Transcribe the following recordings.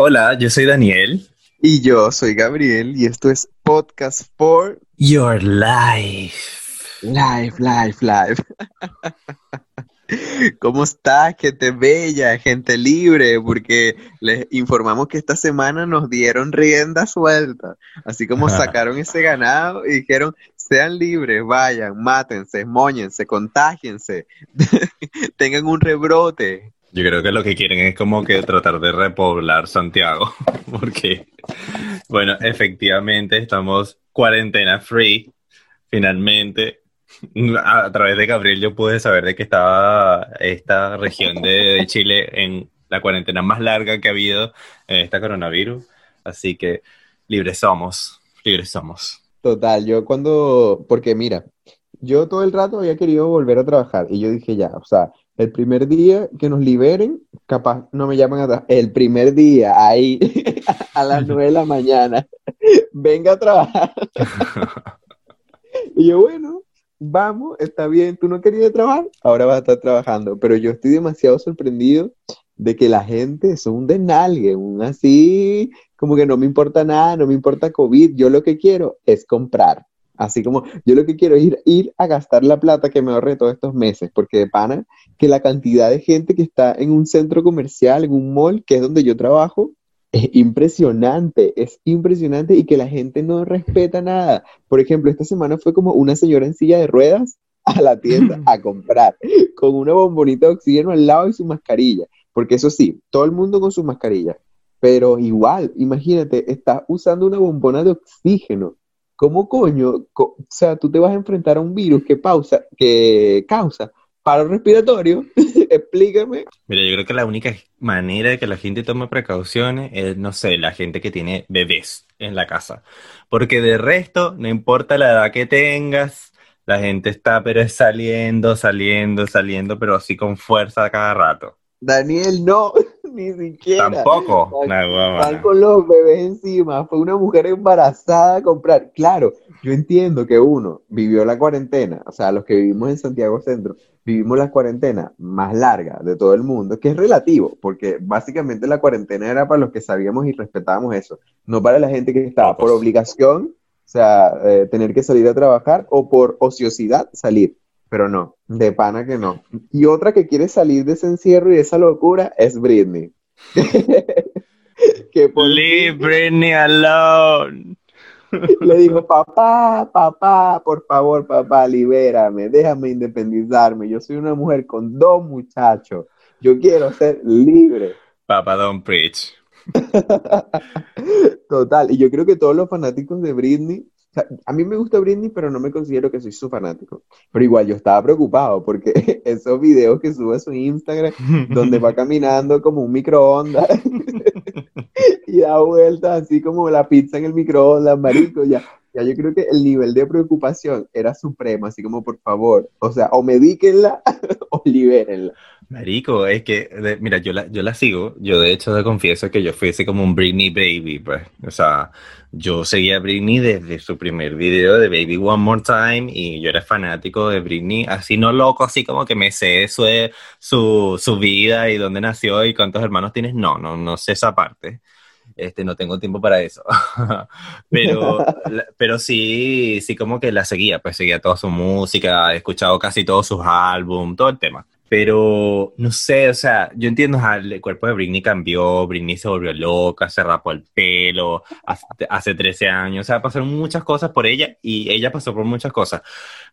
Hola, yo soy Daniel. Y yo soy Gabriel y esto es Podcast for Your Life. Life, life, life. ¿Cómo estás, gente bella, gente libre? Porque les informamos que esta semana nos dieron rienda suelta. Así como sacaron ese ganado y dijeron, sean libres, vayan, mátense, moñense, contágiense, tengan un rebrote. Yo creo que lo que quieren es como que tratar de repoblar Santiago, porque, bueno, efectivamente estamos cuarentena free, finalmente. A través de Gabriel yo pude saber de que estaba esta región de, Chile en la cuarentena más larga que ha habido en esta coronavirus, así que libres somos, libres somos. Total, yo cuando, porque mira, yo todo el rato había querido volver a trabajar y yo dije ya, o sea, el primer día que nos liberen, capaz no me llaman atrás. El primer día, ahí, a las nueve de la mañana, venga a trabajar. y yo, bueno, vamos, está bien, tú no querías trabajar, ahora vas a estar trabajando. Pero yo estoy demasiado sorprendido de que la gente es un denalgue, un así, como que no me importa nada, no me importa COVID, yo lo que quiero es comprar. Así como yo lo que quiero es ir, ir a gastar la plata que me ahorré todos estos meses, porque de pana que la cantidad de gente que está en un centro comercial, en un mall, que es donde yo trabajo, es impresionante, es impresionante y que la gente no respeta nada. Por ejemplo, esta semana fue como una señora en silla de ruedas a la tienda a comprar, con una bombonita de oxígeno al lado y su mascarilla, porque eso sí, todo el mundo con su mascarilla, pero igual, imagínate, estás usando una bombona de oxígeno ¿Cómo coño? o sea, tú te vas a enfrentar a un virus que, pausa, que causa paro respiratorio. Explícame. Mira, yo creo que la única manera de que la gente tome precauciones es, no sé, la gente que tiene bebés en la casa. Porque de resto, no importa la edad que tengas, la gente está pero es saliendo, saliendo, saliendo, pero así con fuerza cada rato. Daniel, no, ni siquiera. Tampoco. Van, con los bebés encima. Fue una mujer embarazada a comprar. Claro, yo entiendo que uno vivió la cuarentena, o sea, los que vivimos en Santiago Centro, vivimos la cuarentena más larga de todo el mundo, que es relativo, porque básicamente la cuarentena era para los que sabíamos y respetábamos eso, no para la gente que estaba por obligación, o sea, eh, tener que salir a trabajar o por ociosidad salir pero no, de pana que no. Y otra que quiere salir de ese encierro y de esa locura es Britney. que Leave Britney alone. Le dijo, papá, papá, por favor, papá, libérame, déjame independizarme. Yo soy una mujer con dos muchachos. Yo quiero ser libre. Papá, don't preach. Total, y yo creo que todos los fanáticos de Britney a mí me gusta Britney, pero no me considero que soy su fanático. Pero igual yo estaba preocupado porque esos videos que sube a su Instagram, donde va caminando como un microondas y da vueltas así como la pizza en el microondas, marico, ya, ya yo creo que el nivel de preocupación era supremo, así como por favor, o sea, o medíquenla Marico, es que, mira, yo la, yo la sigo, yo de hecho te confieso que yo fui así como un Britney Baby, pues, o sea, yo seguía Britney desde su primer video de Baby One More Time y yo era fanático de Britney, así no loco, así como que me sé su, su, su vida y dónde nació y cuántos hermanos tienes, no, no, no sé esa parte. Este, no tengo tiempo para eso. pero, pero sí, sí como que la seguía, pues seguía toda su música, he escuchado casi todos sus álbumes, todo el tema. Pero no sé, o sea, yo entiendo, el cuerpo de Britney cambió, Britney se volvió loca, se rapó el pelo hace, hace 13 años, o sea, pasaron muchas cosas por ella y ella pasó por muchas cosas.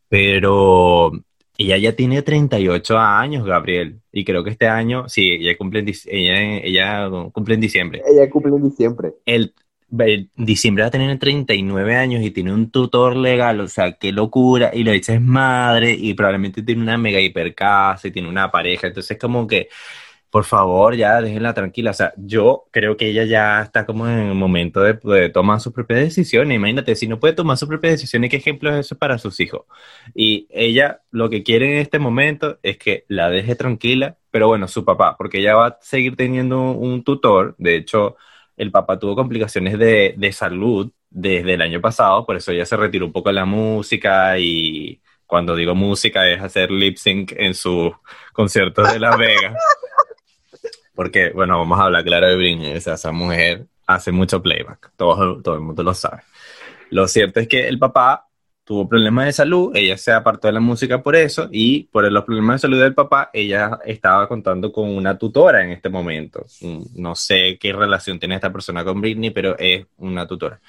Pero ella ya tiene 38 años, Gabriel, y creo que este año, sí, ella cumple en, ella, ella cumple en diciembre. Ella cumple en diciembre. El, diciembre va a tener 39 años y tiene un tutor legal, o sea, qué locura, y lo dice es madre, y probablemente tiene una mega hipercasa y tiene una pareja, entonces como que por favor, ya déjenla tranquila. O sea, yo creo que ella ya está como en el momento de, tomar sus propias decisiones. Imagínate, si no puede tomar sus propias decisiones, ¿qué ejemplo es eso para sus hijos? Y ella lo que quiere en este momento es que la deje tranquila, pero bueno, su papá, porque ella va a seguir teniendo un tutor. De hecho, el papá tuvo complicaciones de, de salud desde el año pasado, por eso ella se retiró un poco de la música y cuando digo música es hacer lip sync en sus conciertos de Las Vegas. Porque, bueno, vamos a hablar claro de Britney. O sea, esa mujer hace mucho playback. Todo, todo el mundo lo sabe. Lo cierto es que el papá tuvo problemas de salud, ella se apartó de la música por eso y por los problemas de salud del papá, ella estaba contando con una tutora en este momento. Mm, no sé qué relación tiene esta persona con Britney, pero es una tutora.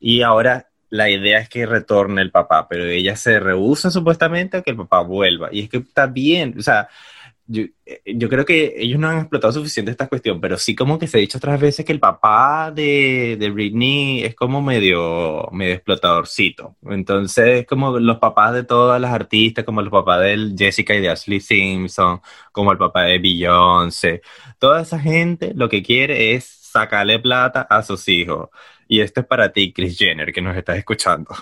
Y ahora la idea es que retorne el papá, pero ella se rehúsa supuestamente a que el papá vuelva. Y es que está bien, o sea, yo, eh, yo, creo que ellos no han explotado suficiente esta cuestión, pero sí como que se ha dicho otras veces que el papá de, de Britney es como medio, medio explotadorcito. Entonces, como los papás de todas las artistas, como los papás de Jessica y de Ashley Simpson, como el papá de Beyoncé, toda esa gente lo que quiere es sacarle plata a sus hijos. Y esto es para ti, Chris Jenner, que nos estás escuchando.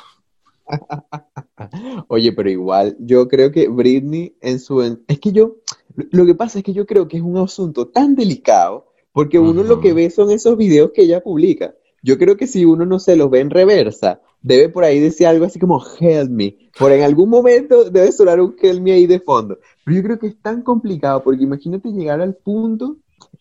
Oye, pero igual, yo creo que Britney en su... Es que yo, lo que pasa es que yo creo que es un asunto tan delicado, porque uno lo que ve son esos videos que ella publica. Yo creo que si uno no se los ve en reversa, debe por ahí decir algo así como help me. Por en algún momento debe sonar un help me ahí de fondo. Pero yo creo que es tan complicado, porque imagínate llegar al punto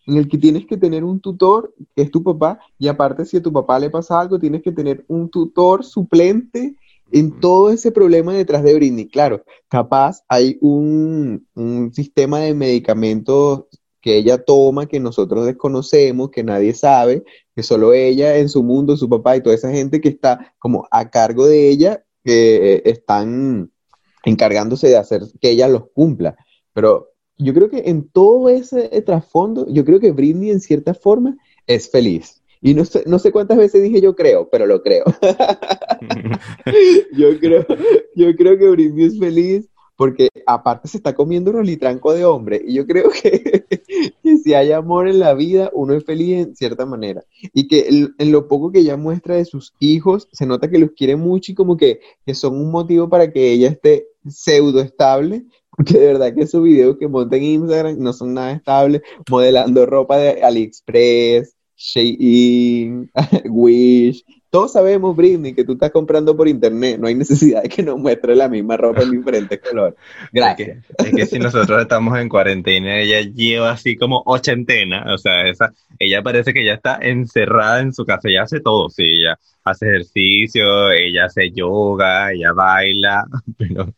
en el que tienes que tener un tutor, que es tu papá, y aparte si a tu papá le pasa algo, tienes que tener un tutor suplente en todo ese problema detrás de Britney. Claro, capaz hay un, sistema de medicamentos que ella toma, que nosotros desconocemos, que nadie sabe, que solo ella en su mundo, su papá y toda esa gente que está como a cargo de ella, que están encargándose de hacer que ella los cumpla. Pero yo creo que en todo ese trasfondo, yo creo que Britney en cierta forma es feliz. Y no sé, no sé cuántas veces dije yo creo, pero lo creo. yo creo. Yo creo que Britney es feliz porque aparte se está comiendo un rolitranco de hombre. Y yo creo que, si hay amor en la vida, uno es feliz en cierta manera. Y que en, lo poco que ella muestra de sus hijos, se nota que los quiere mucho y como que, que son un motivo para que ella esté pseudo estable, porque de verdad que esos videos que monta en Instagram no son nada estables, modelando ropa de AliExpress, Shein, Wish. Todos sabemos, Britney, que tú estás comprando por internet. No hay necesidad de que nos muestre la misma ropa en diferentes colores. Gracias. Es que, si nosotros estamos en cuarentena, ella lleva así como ochentena. O sea, esa, ella parece que ya está encerrada en su casa. Ella hace todo, sí. Ella hace ejercicio, ella hace yoga, ella baila. Pero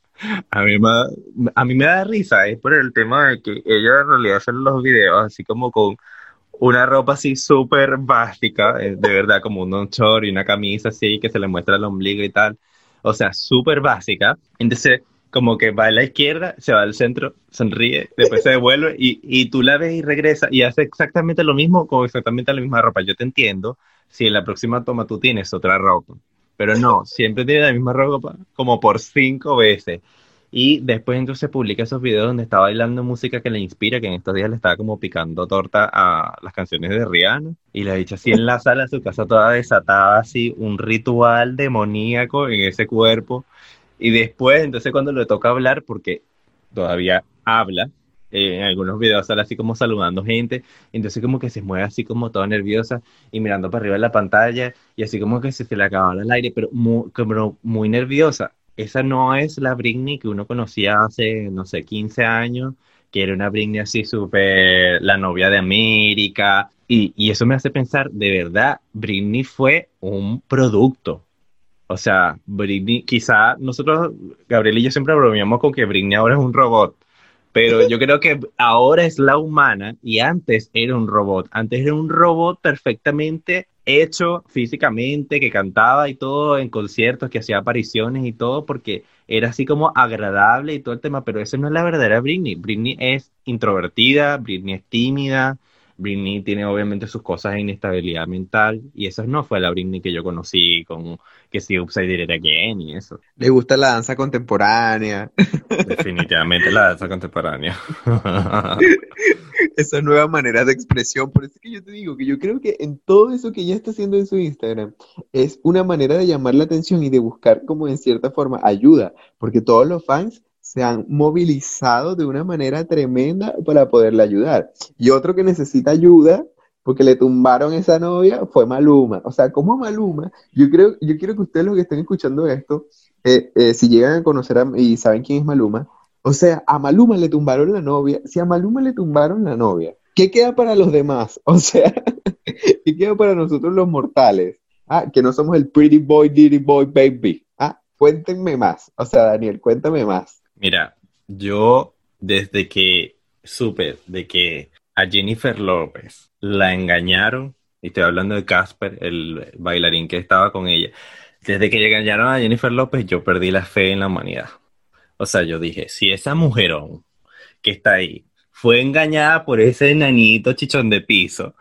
a mí, me, a mí me da risa, es por el tema de que ella en realidad hace los videos así como con una ropa así súper básica, eh, de verdad, como un short y una camisa así que se le muestra el ombligo y tal. O sea, súper básica. Entonces, como que va a la izquierda, se va al centro, sonríe, después se devuelve y, y tú la ves y regresa y hace exactamente lo mismo con exactamente la misma ropa. Yo te entiendo si en la próxima toma tú tienes otra ropa, pero no, siempre tiene la misma ropa como por cinco veces. Y después entonces publica esos videos donde está bailando música que le inspira, que en estos días le estaba como picando torta a las canciones de Rihanna. Y le ha dicho así en la sala de su casa toda desatada, así un ritual demoníaco en ese cuerpo. Y después, entonces cuando le toca hablar, porque todavía habla, eh, en algunos videos sale así como saludando gente, entonces como que se mueve así como toda nerviosa y mirando para arriba de la pantalla y así como que se, le acaba el aire, pero como muy nerviosa esa no es la Britney que uno conocía hace, no sé, 15 años, que era una Britney así súper la novia de América. Y, y, eso me hace pensar, de verdad, Britney fue un producto. O sea, Britney, quizá nosotros, Gabriel y yo siempre bromeamos con que Britney ahora es un robot. Pero yo creo que ahora es la humana y antes era un robot. Antes era un robot perfectamente hecho físicamente, que cantaba y todo en conciertos, que hacía apariciones y todo, porque era así como agradable y todo el tema, pero eso no es la verdadera Britney. Britney es introvertida, Britney es tímida, Britney tiene obviamente sus cosas de inestabilidad mental y eso no fue la Britney que yo conocí con que si Upside Down Again y eso. Le gusta la danza contemporánea. Definitivamente la danza contemporánea. Esa nueva manera de expresión, por eso es que yo te digo que yo creo que en todo eso que ella está haciendo en su Instagram es una manera de llamar la atención y de buscar como en cierta forma ayuda, porque todos los fans se han movilizado de una manera tremenda para poderle ayudar. Y otro que necesita ayuda, porque le tumbaron esa novia, fue Maluma. O sea, como Maluma, yo creo, yo quiero que ustedes los que estén escuchando esto, eh, eh, si llegan a conocer y saben quién es Maluma, o sea, a Maluma le tumbaron la novia. Si a Maluma le tumbaron la novia, ¿qué queda para los demás? O sea, ¿qué queda para nosotros los mortales? Ah, que no somos el pretty boy, dirty boy, baby. Ah, cuéntenme más. O sea, Daniel, cuéntame más. Mira, yo desde que supe de que a Jennifer López la engañaron, y estoy hablando de Casper, el bailarín que estaba con ella, desde que engañaron a Jennifer López, yo perdí la fe en la humanidad. O sea, yo dije, si esa mujerón que está ahí fue engañada por ese enanito chichón de piso,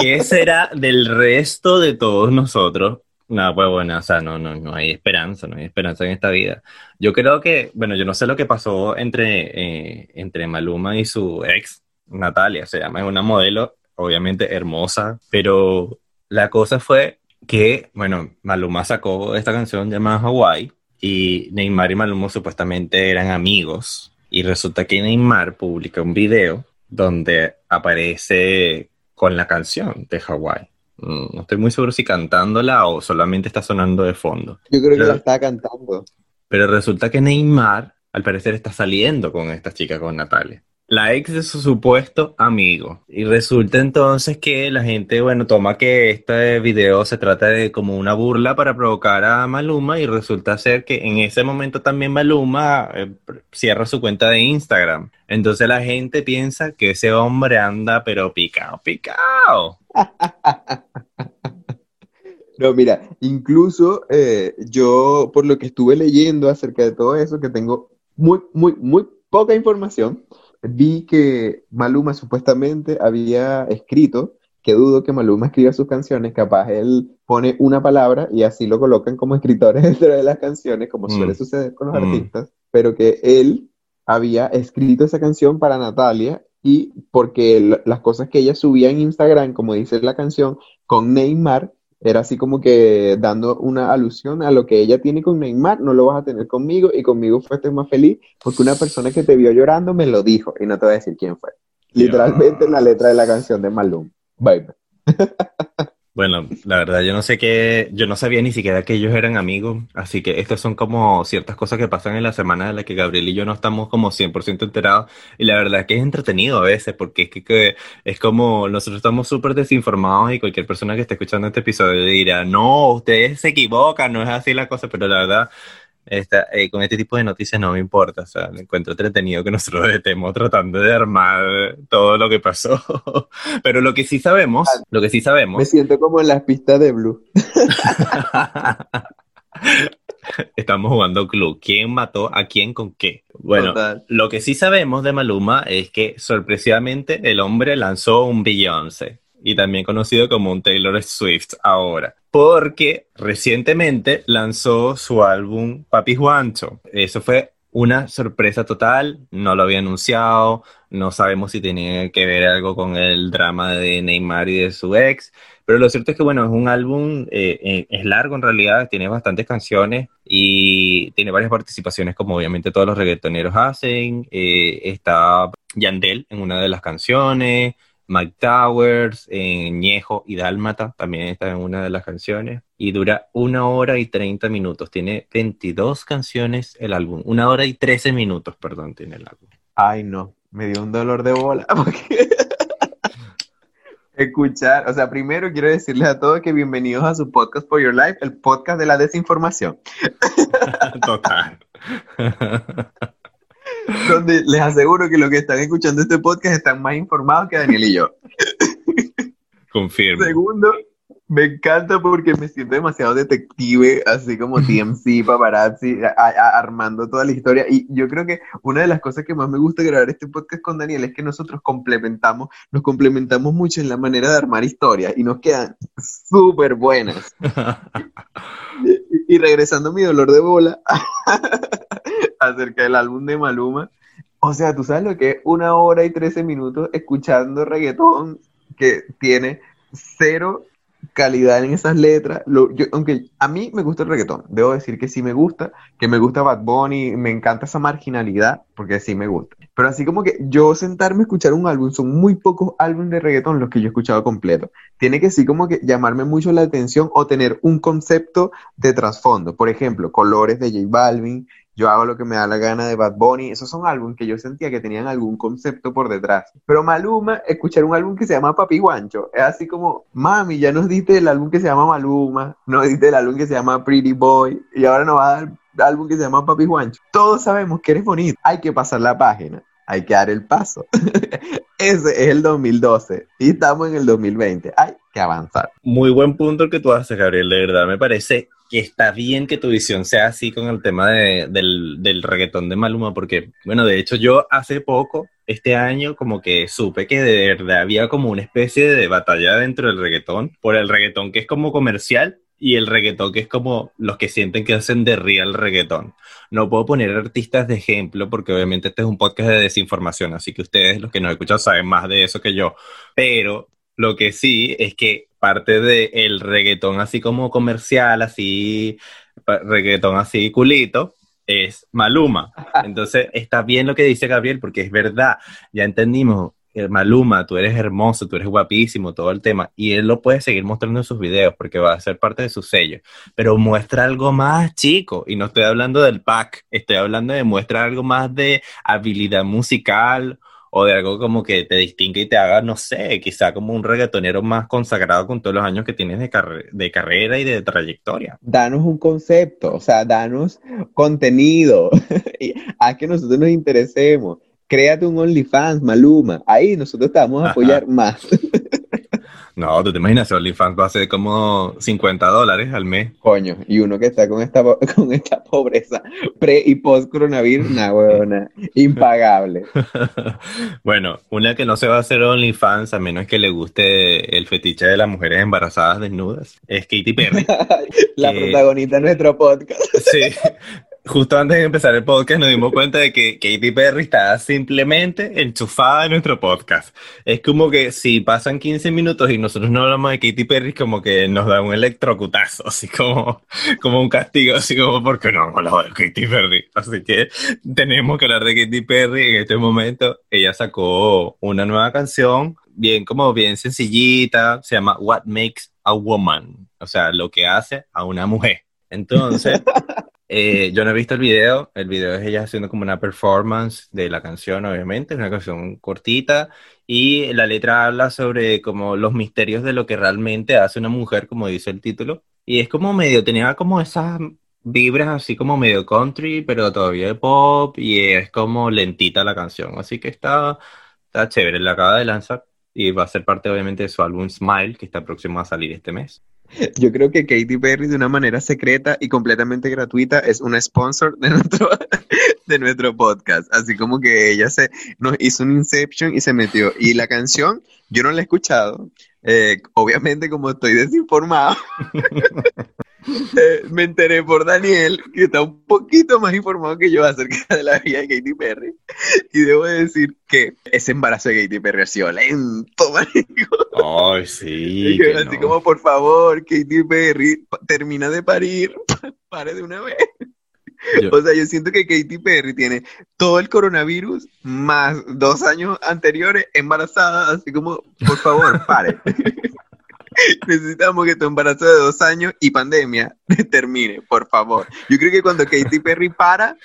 ¿qué será del resto de todos nosotros? No, pues bueno, o sea, no, no, no hay esperanza, no hay esperanza en esta vida. Yo creo que, bueno, yo no sé lo que pasó entre, eh, entre Maluma y su ex, Natalia, se llama, es una modelo, obviamente hermosa, pero la cosa fue que, bueno, Maluma sacó esta canción llamada Hawaii y Neymar y Maluma supuestamente eran amigos y resulta que Neymar publica un video donde aparece con la canción de Hawaii. Mm, no estoy muy seguro si cantándola o solamente está sonando de fondo. Yo creo que la está cantando. Pero resulta que Neymar, al parecer, está saliendo con esta chica, con Natalia la ex de su supuesto amigo. Y resulta entonces que la gente, bueno, toma que este video se trata de como una burla para provocar a Maluma y resulta ser que en ese momento también Maluma eh, cierra su cuenta de Instagram. Entonces la gente piensa que ese hombre anda pero picado, picado. No, mira, incluso eh, yo, por lo que estuve leyendo acerca de todo eso, que tengo muy, muy, muy poca información, vi que Maluma supuestamente había escrito, que dudo que Maluma escriba sus canciones, capaz él pone una palabra y así lo colocan como escritores dentro de las canciones, como suele mm. suceder con los mm. artistas, pero que él había escrito esa canción para Natalia y porque las cosas que ella subía en Instagram, como dice la canción, con Neymar, era así como que dando una alusión a lo que ella tiene con Neymar, no lo vas a tener conmigo y conmigo fuiste más feliz porque una persona que te vio llorando me lo dijo y no te voy a decir quién fue. Literalmente en la letra de la canción de Malum. Bye. Bueno, la verdad, yo no sé qué, yo no sabía ni siquiera que ellos eran amigos, así que estas son como ciertas cosas que pasan en la semana en la que Gabriel y yo no estamos como 100% enterados, y la verdad es que es entretenido a veces, porque es que, es como nosotros estamos súper desinformados y cualquier persona que esté escuchando este episodio dirá, no, ustedes se equivocan, no es así la cosa, pero la verdad esta, eh, con este tipo de noticias no me importa, o sea, me encuentro entretenido que nosotros estemos tratando de armar todo lo que pasó. Pero lo que sí sabemos, lo que sí sabemos. Me siento como en las pistas de Blue. Estamos jugando club. ¿Quién mató a quién con qué? Bueno, lo que sí sabemos de Maluma es que sorpresivamente el hombre lanzó un Beyoncé y también conocido como un Taylor Swift ahora, porque recientemente lanzó su álbum Papi Juancho. Eso fue una sorpresa total, no lo había anunciado, no sabemos si tenía que ver algo con el drama de Neymar y de su ex, pero lo cierto es que, bueno, es un álbum, eh, eh, es largo en realidad, tiene bastantes canciones y tiene varias participaciones como obviamente todos los reggaetoneros hacen, eh, está Yandel en una de las canciones, Mike Towers, en Ñejo y Dálmata, también está en una de las canciones, y dura una hora y 30 minutos. Tiene 22 canciones el álbum, una hora y 13 minutos, perdón, tiene el álbum. Ay, no, me dio un dolor de bola. Escuchar, o sea, primero quiero decirles a todos que bienvenidos a su podcast For Your Life, el podcast de la desinformación. Total. donde les aseguro que los que están escuchando este podcast están más informados que Daniel y yo. Confirmo. Segundo, me encanta porque me siento demasiado detective, así como TMC, paparazzi, armando toda la historia. Y yo creo que una de las cosas que más me gusta grabar este podcast con Daniel es que nosotros complementamos, nos complementamos mucho en la manera de armar historias y nos quedan súper buenas. y, y regresando a mi dolor de bola, acerca del álbum de Maluma. O sea, tú sabes lo que es una hora y trece minutos escuchando reggaetón que tiene cero calidad en esas letras. Aunque a mí me gusta el reggaetón. Debo decir que sí me gusta, que me gusta Bad Bunny, me encanta esa marginalidad, porque sí me gusta. Pero así como que yo sentarme a escuchar un álbum, son muy pocos álbumes de reggaetón los que yo he escuchado completo. Tiene que sí como que llamarme mucho la atención o tener un concepto de trasfondo. Por ejemplo, Colores de J Balvin, yo hago lo que me da la gana de Bad Bunny. Esos son álbumes que yo sentía que tenían algún concepto por detrás. Pero Maluma, escuchar un álbum que se llama Papi Guancho, es así como, mami, ya nos diste el álbum que se llama Maluma, nos diste el álbum que se llama Pretty Boy, y ahora nos va a dar el álbum que se llama Papi Guancho. Todos sabemos que eres bonito. Hay que pasar la página. Hay que dar el paso. Ese es el 2012 y estamos en el 2020. Hay que avanzar. Muy buen punto el que tú haces, Gabriel. De verdad, me parece que está bien que tu visión sea así con el tema del, del reggaetón de Maluma, porque, bueno, de hecho yo hace poco, este año, como que supe que de verdad había como una especie de batalla dentro del reggaetón, por el reggaetón que es como comercial y el reggaetón que es como los que sienten que hacen de real reggaetón. No puedo poner artistas de ejemplo porque obviamente este es un podcast de desinformación, así que ustedes los que nos escuchan saben más de eso que yo, pero lo que sí es que parte del el reggaetón así como comercial, así, reggaetón así culito, es Maluma. Entonces está bien lo que dice Gabriel, porque es verdad, ya entendimos, eh, Maluma, tú eres hermoso, tú eres guapísimo, todo el tema, y él lo puede seguir mostrando en sus videos porque va a ser parte de su sello, pero muestra algo más chico, y no estoy hablando del pack, estoy hablando de muestra algo más de habilidad musical o de algo como que te distingue y te haga, no sé, quizá como un reggaetonero más consagrado con todos los años que tienes de, de carrera y de trayectoria. Danos un concepto, o sea, danos contenido, haz que nosotros nos interesemos. Créate un OnlyFans, Maluma. Ahí nosotros te vamos a apoyar más. No, tú te imaginas, OnlyFans va a ser como 50 dólares al mes. Coño, y uno que está con esta, con esta pobreza pre y post coronavirus, una huevona, impagable. bueno, una que no se va a hacer OnlyFans a menos que le guste el fetiche de las mujeres embarazadas desnudas es Katy Perry. La protagonista de nuestro podcast. sí, justo antes de empezar el podcast nos dimos cuenta de que Katy Perry está simplemente enchufada en nuestro podcast. Es como que si pasan 15 minutos y nosotros no hablamos de Katy Perry, como que nos da un electrocutazo, así como, como un castigo, así como porque no hablamos de Katy Perry. Así que tenemos que hablar de Katy Perry en este momento. Ella sacó una nueva canción, bien como bien sencillita, se llama What Makes a Woman, o sea, lo que hace a una mujer. Entonces, Eh, yo no he visto el video, el video es ella haciendo como una performance de la canción, obviamente, es una canción cortita y la letra habla sobre como los misterios de lo que realmente hace una mujer, como dice el título, y es como medio, tenía como esas vibras así como medio country, pero todavía de pop y es como lentita la canción, así que está, está chévere, la acaba de lanzar y va a ser parte obviamente de su álbum Smile, que está próximo a salir este mes. Yo creo que Katy Perry de una manera secreta y completamente gratuita es una sponsor de nuestro, de nuestro podcast. Así como que ella se nos hizo un Inception y se metió. Y la canción, yo no la he escuchado. Eh, obviamente como estoy desinformado. Eh, me enteré por Daniel, que está un poquito más informado que yo acerca de la vida de Katy Perry. Y debo decir que ese embarazo de Katy Perry ha sido lento, marico. Ay, sí. así como, por favor, Katy Perry, termina de parir, pare de una vez. O sea, yo siento que Katy Perry tiene todo el coronavirus más dos años anteriores embarazada, así como, por favor, pare. Necesitamos que tu embarazo de dos años y pandemia termine, por favor. Yo creo que cuando Katy Perry para,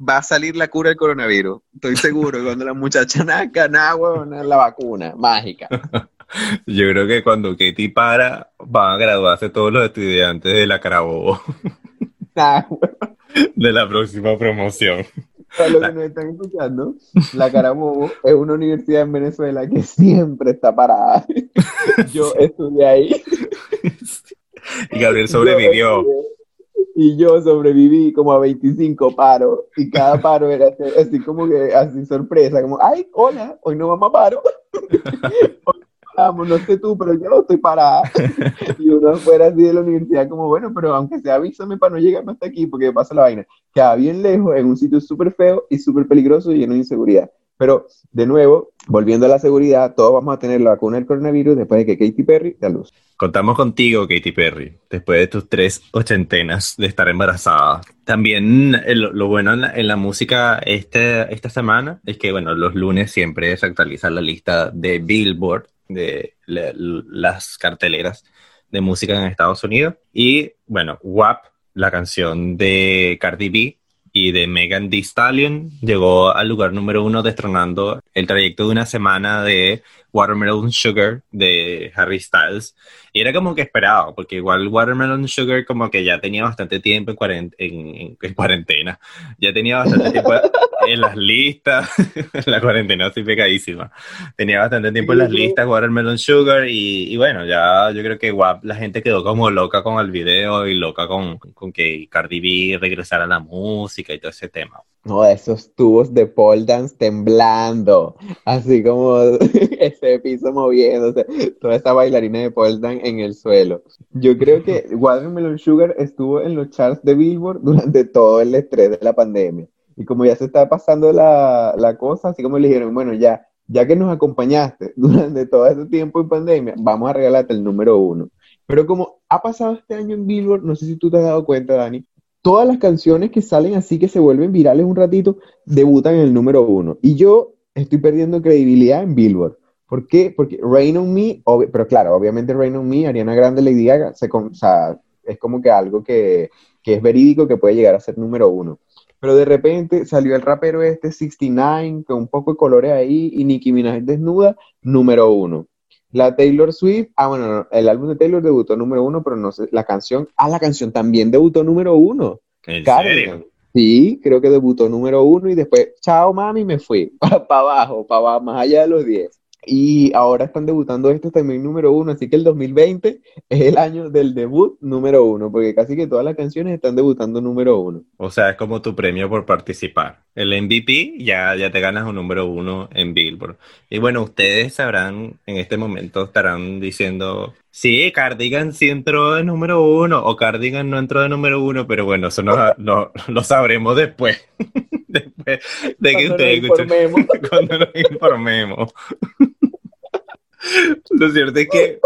va a salir la cura del coronavirus. Estoy seguro, cuando la muchacha naca, nada, la vacuna mágica. Yo creo que cuando Katy para, van a graduarse todos los estudiantes de la Carabobo. de la próxima promoción. Para los que nos están escuchando, la Carabobo es una universidad en Venezuela que siempre está parada. Yo estudié ahí. Y Gabriel sobrevivió. y yo sobreviví como a 25 paros. Y cada paro era así, como que, así sorpresa, como, ay, hola, hoy no vamos a paro. vamos, no sé tú, pero yo estoy parada. y uno fuera así de la universidad, como, bueno, pero aunque sea avísame para no llegar hasta aquí, porque pasa la vaina. Queda bien lejos, en un sitio súper feo y súper peligroso y lleno de inseguridad. Pero, de nuevo, volviendo a la seguridad, todos vamos a tener la vacuna del coronavirus después de que Katy Perry dé a luz. Contamos contigo, Katy Perry, después de tus tres ochentenas de estar embarazada. También lo bueno en la, música este, esta semana es que, bueno, los lunes siempre se actualiza la lista de Billboard, de las carteleras de música en Estados Unidos. Y, bueno, WAP, la canción de Cardi B, y de Megan Thee Stallion llegó al lugar número uno destronando el trayecto de una semana de Watermelon Sugar de Harry Styles. Y era como que esperado, porque igual Watermelon Sugar como que ya tenía bastante tiempo en, en, cuarentena, ya tenía bastante tiempo en las listas, la cuarentena estoy pecadísima, tenía bastante tiempo en las listas Watermelon Sugar y, bueno, ya yo creo que la gente quedó como loca con el video y loca con, con que Cardi B regresara a la música y todo ese tema. No, esos tubos de pole dance temblando, así como ese piso moviéndose, toda esa bailarina de pole en el suelo. Yo creo que Watermelon Sugar estuvo en los charts de Billboard durante todo el estrés de la pandemia. Y como ya se está pasando la, la cosa, así como le dijeron, bueno, ya, ya que nos acompañaste durante todo ese tiempo en pandemia, vamos a regalarte el número uno. Pero como ha pasado este año en Billboard, no sé si tú te has dado cuenta, Dani, todas las canciones que salen así, que se vuelven virales un ratito, debutan en el número uno. Y yo estoy perdiendo credibilidad en Billboard. ¿Por qué? Porque Rain on Me, pero claro, obviamente Rain on Me, Ariana Grande, Lady Gaga, se, o sea, es como que algo que, que, es verídico que puede llegar a ser número uno. Pero de repente salió el rapero este 69, con un poco de colores ahí, y Nicki Minaj desnuda, número uno. La Taylor Swift, ah, bueno, el álbum de Taylor debutó número uno, pero no sé, la canción, ah, la canción también debutó número uno. ¿En serio? Sí, creo que debutó número uno y después, chao mami, me fui, para abajo, para abajo, más allá de los 10. Y ahora están debutando estos también número uno, así que el 2020 es el año del debut número uno, porque casi que todas las canciones están debutando número uno. O sea, es como tu premio por participar. El MVP ya, ya te ganas un número uno en Billboard. Y bueno, ustedes sabrán, en este momento estarán diciendo, sí, Cardigan sí entró de número uno, o Cardigan no entró de número uno, pero bueno, eso no, lo sabremos después. después de que ustedes escuchen. Cuando nos informemos. Lo cierto es que,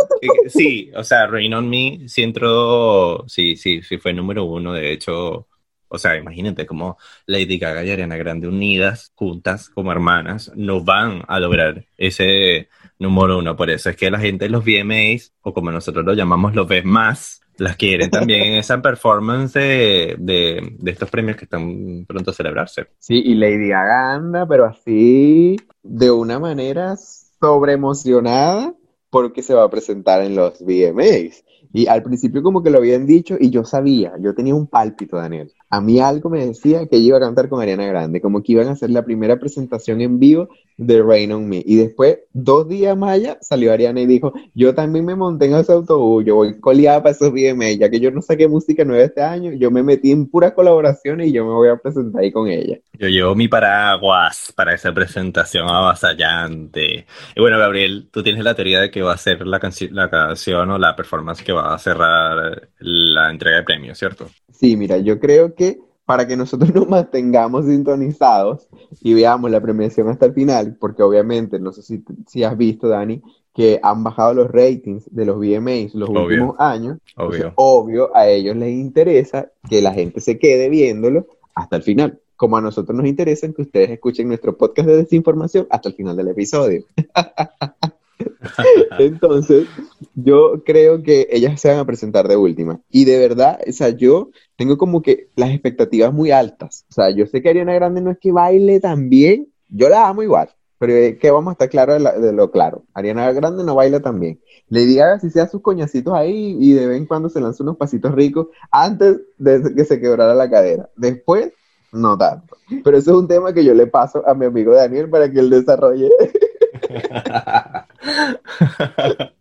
sí, o sea, Rain on Me sí entró, sí, sí, sí fue número uno, de hecho, o sea, imagínate como Lady Gaga y Ariana Grande unidas, juntas, como hermanas, no van a lograr ese número uno. Por eso es que la gente los VMAs, o como nosotros lo llamamos, los ves más, las quieren también en esa performance de, de, estos premios que están pronto a celebrarse. Sí, y Lady Gaga anda, pero así, de una manera sobreemocionada porque se va a presentar en los VMAs. Y al principio como que lo habían dicho y yo sabía, yo tenía un pálpito, Daniel. A mí algo me decía que iba a cantar con Ariana Grande, como que iban a hacer la primera presentación en vivo de Rain on Me. Y después, dos días más allá, salió Ariana y dijo, yo también me monté en ese autobús, yo voy coleada para esos VMA, ya que yo no saqué música nueva este año, yo me metí en puras colaboraciones y yo me voy a presentar ahí con ella. Yo llevo mi paraguas para esa presentación avasallante. Y bueno, Gabriel, tú tienes la teoría de que va a ser la, la canción o la performance que va a cerrar la entrega de premios, ¿cierto? Sí, mira, yo creo que para que nosotros nos mantengamos sintonizados y veamos la premiación hasta el final, porque obviamente, no sé si, si has visto, Dani, que han bajado los ratings de los VMAs los últimos años. Obvio. obvio, a ellos les interesa que la gente se quede viéndolo hasta el final. Como a nosotros nos interesa que ustedes escuchen nuestro podcast de desinformación hasta el final del episodio. Entonces, yo creo que ellas se van a presentar de última. Y de verdad, o sea, yo tengo como que las expectativas muy altas. O sea, yo sé que Ariana Grande no es que baile tan bien, yo la amo igual, pero es que vamos a estar claros de, lo claro. Ariana Grande no baila tan bien. Le diga si sea sus coñacitos ahí y de vez en cuando se lanza unos pasitos ricos antes de que se quebrara la cadera. Después, no tanto. Pero eso es un tema que yo le paso a mi amigo Daniel para que él desarrolle.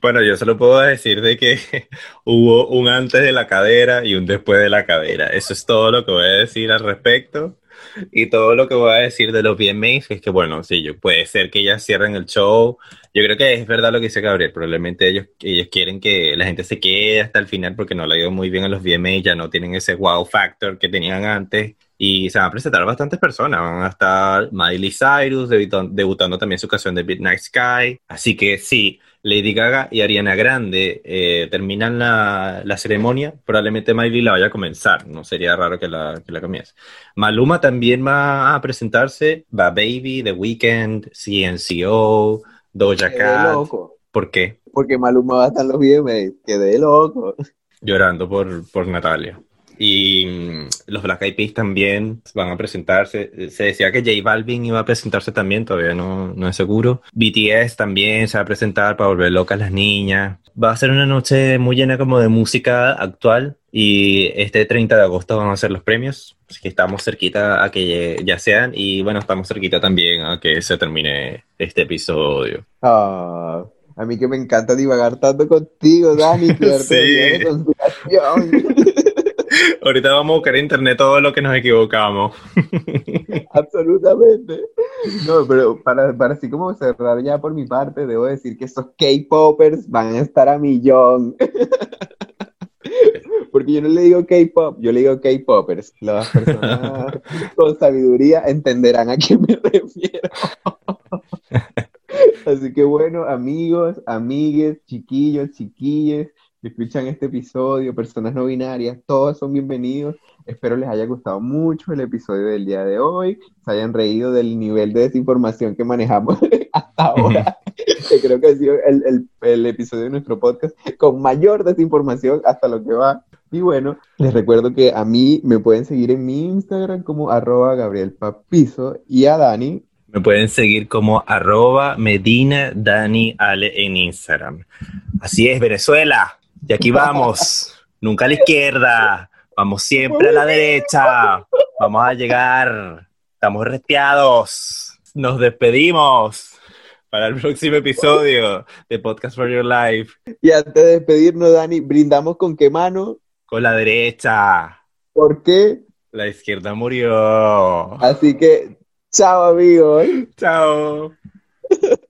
Bueno, yo solo puedo decir de que hubo un antes de la cadera y un después de la cadera. Eso es todo lo que voy a decir al respecto. Y todo lo que voy a decir de los VMAs es que, bueno, sí, yo, puede ser que ellas cierren el show. Yo creo que es verdad lo que dice Gabriel. Probablemente ellos, ellos quieren que la gente se quede hasta el final porque no le ha ido muy bien a los VMAs, ya no tienen ese wow factor que tenían antes. Y se van a presentar bastantes personas. Van a estar Miley Cyrus debutando, debutando también su canción de Midnight Sky. Así que sí, Lady Gaga y Ariana Grande eh, terminan la, la, ceremonia, probablemente Miley la vaya a comenzar, no sería raro que la, que la comience. Maluma también va a presentarse, va Baby, The Weeknd, CNCO, Doja Cat. loco. ¿Por qué? Porque Maluma va a estar en los VMAs, quedé loco. Llorando por, por Natalia. Y mm, los Black Eyed Peas también van a presentarse. Se decía que J Balvin iba a presentarse también, todavía no, no es seguro. BTS también se va a presentar para volver locas las niñas. Va a ser una noche muy llena como de música actual y este 30 de agosto van a ser los premios. Así que estamos cerquita a que ya sean y bueno, estamos cerquita también a que se termine este episodio. Ah, a mí que me encanta divagar tanto contigo, Dani. sí. Ahorita vamos a buscar en internet todo lo que nos equivocamos. Absolutamente. No, pero para, para así como cerrar ya por mi parte, debo decir que esos K-Poppers van a estar a millón. Porque yo no le digo K-Pop, yo le digo K-Poppers. Las personas con sabiduría entenderán a qué me refiero. Así que bueno, amigos, amigues, chiquillos, chiquilles, escuchan este episodio, personas no binarias, todos son bienvenidos. Espero les haya gustado mucho el episodio del día de hoy, se hayan reído del nivel de desinformación que manejamos hasta ahora, que creo que ha sido el, el, el, episodio de nuestro podcast con mayor desinformación hasta lo que va. Y bueno, les recuerdo que a mí me pueden seguir en mi Instagram como arroba Gabriel Papizo y a Dani me pueden seguir como arroba Medina Dani Ale en Instagram. Así es, Venezuela. Y aquí vamos. Nunca a la izquierda. Vamos siempre a la derecha. Vamos a llegar. Estamos reteados. Nos despedimos para el próximo episodio de Podcast for Your Life. Y antes de despedirnos, Dani, brindamos con qué mano? Con la derecha. ¿Por qué? La izquierda murió. Así que, chao amigos. Chao.